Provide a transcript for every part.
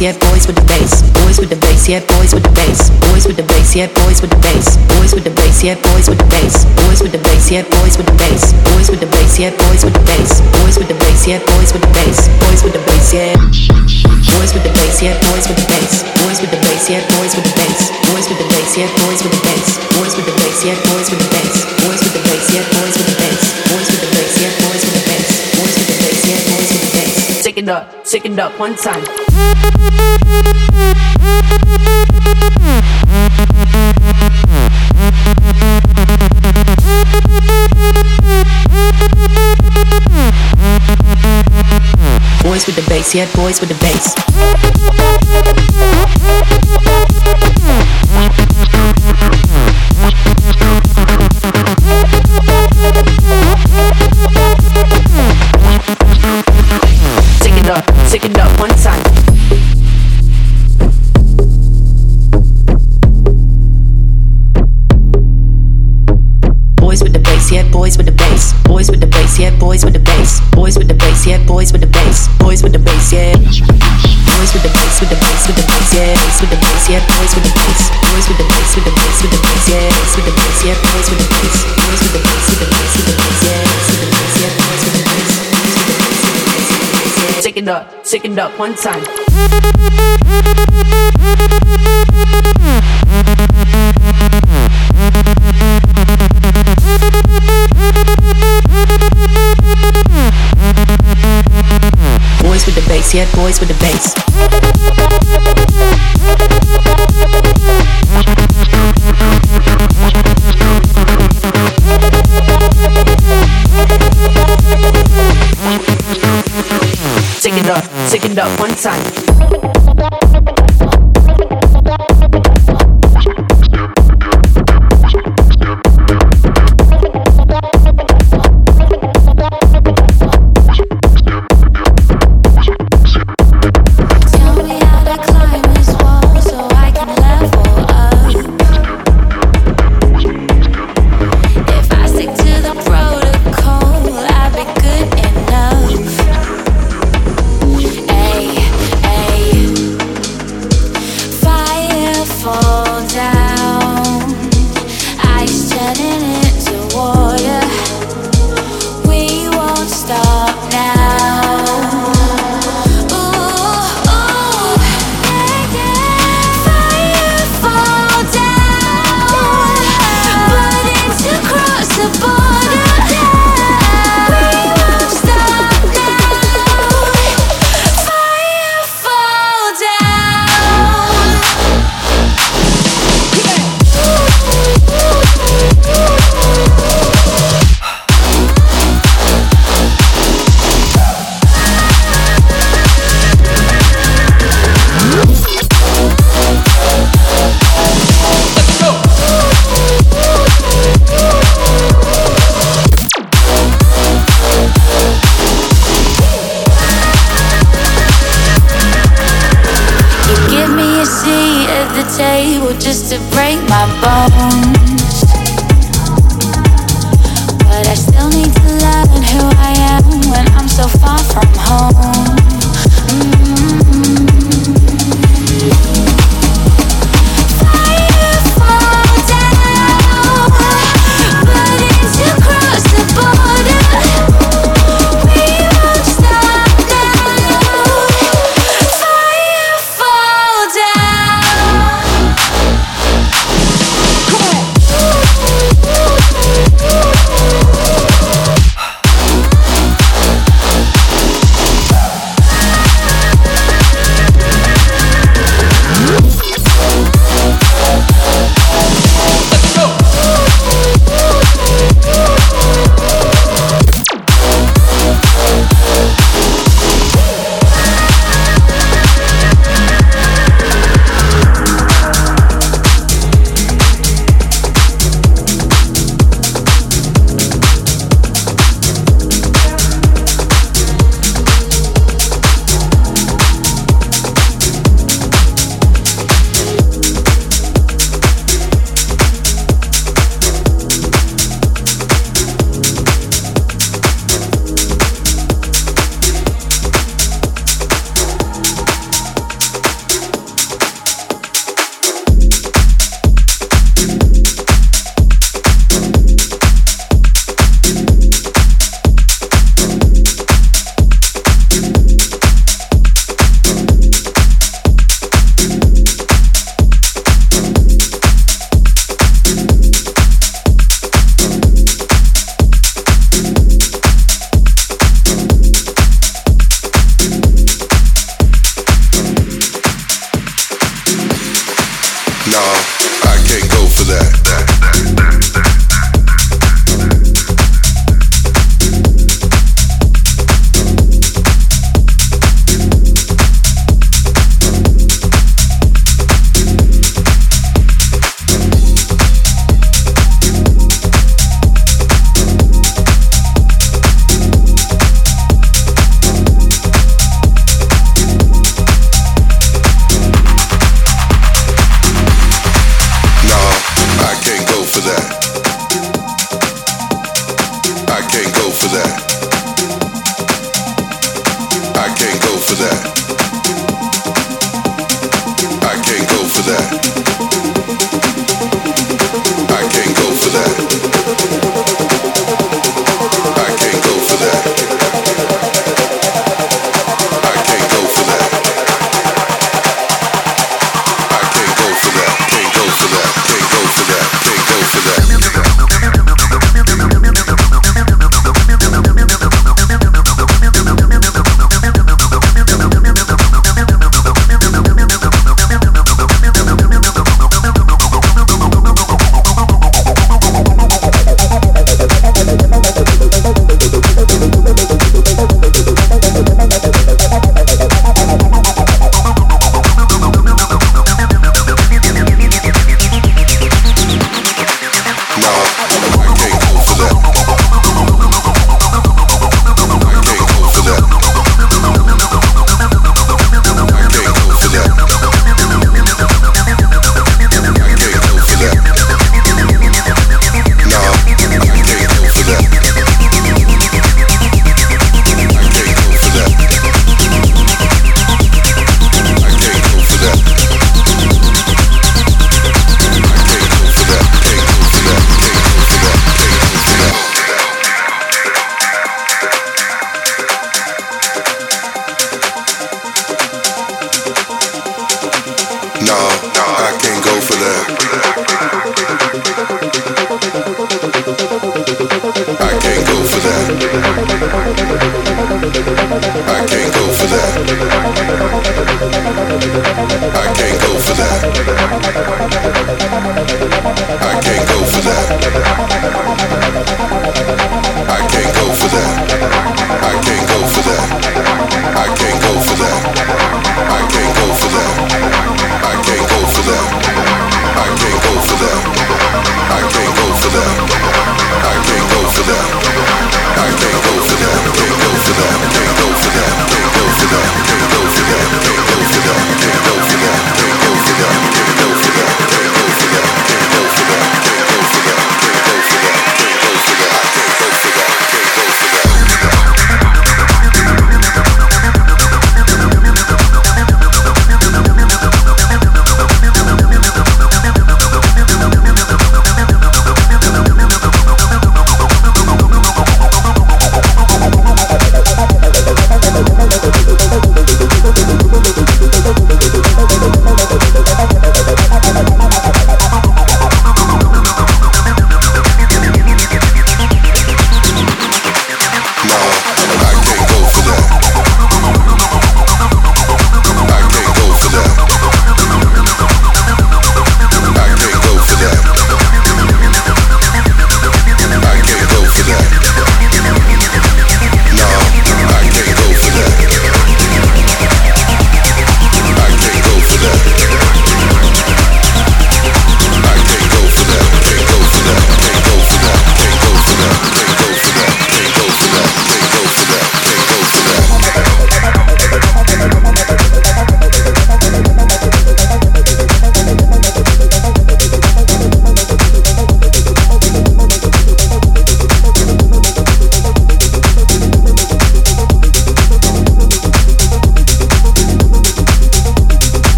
bass, yeah, boys with the bass. Boys with the bass, yeah, boys with the bass. Boys with the bass, yeah, boys with the bass. Boys with the bass, yeah, boys with the bass. Boys with the bass, yeah, boys with the bass. Boys with the bass, yeah, boys with the bass. Boys with the bass, yeah, boys with the bass. Boys with the bass, yeah. Boys with the bass, yeah, boys with the bass. Boys with the bass, yeah, boys with the bass. Boys with the bass, yeah, boys with the bass. Boys with the bass, yeah, boys with the bass. Boys with the bass, yeah, boys with the bass. Boys with the bass. Take it up, take it up one time. Boys with the bass, yeah, boys with the bass. bass, yeah, bass with the bass, yeah, boys with the bass, boys with the bass, with the bass, with the bass, yeah, bass with the bass, yeah, boys with the bass, boys with the bass, with the bass, with the bass, yeah, bass with the bass, yeah, boys with the bass, with the bass, with the bass, with the bass. Shake it up, shake it up one time. Boys with the bass, yeah, boys with the bass. Up, it up one time.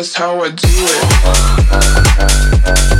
That's how I do it.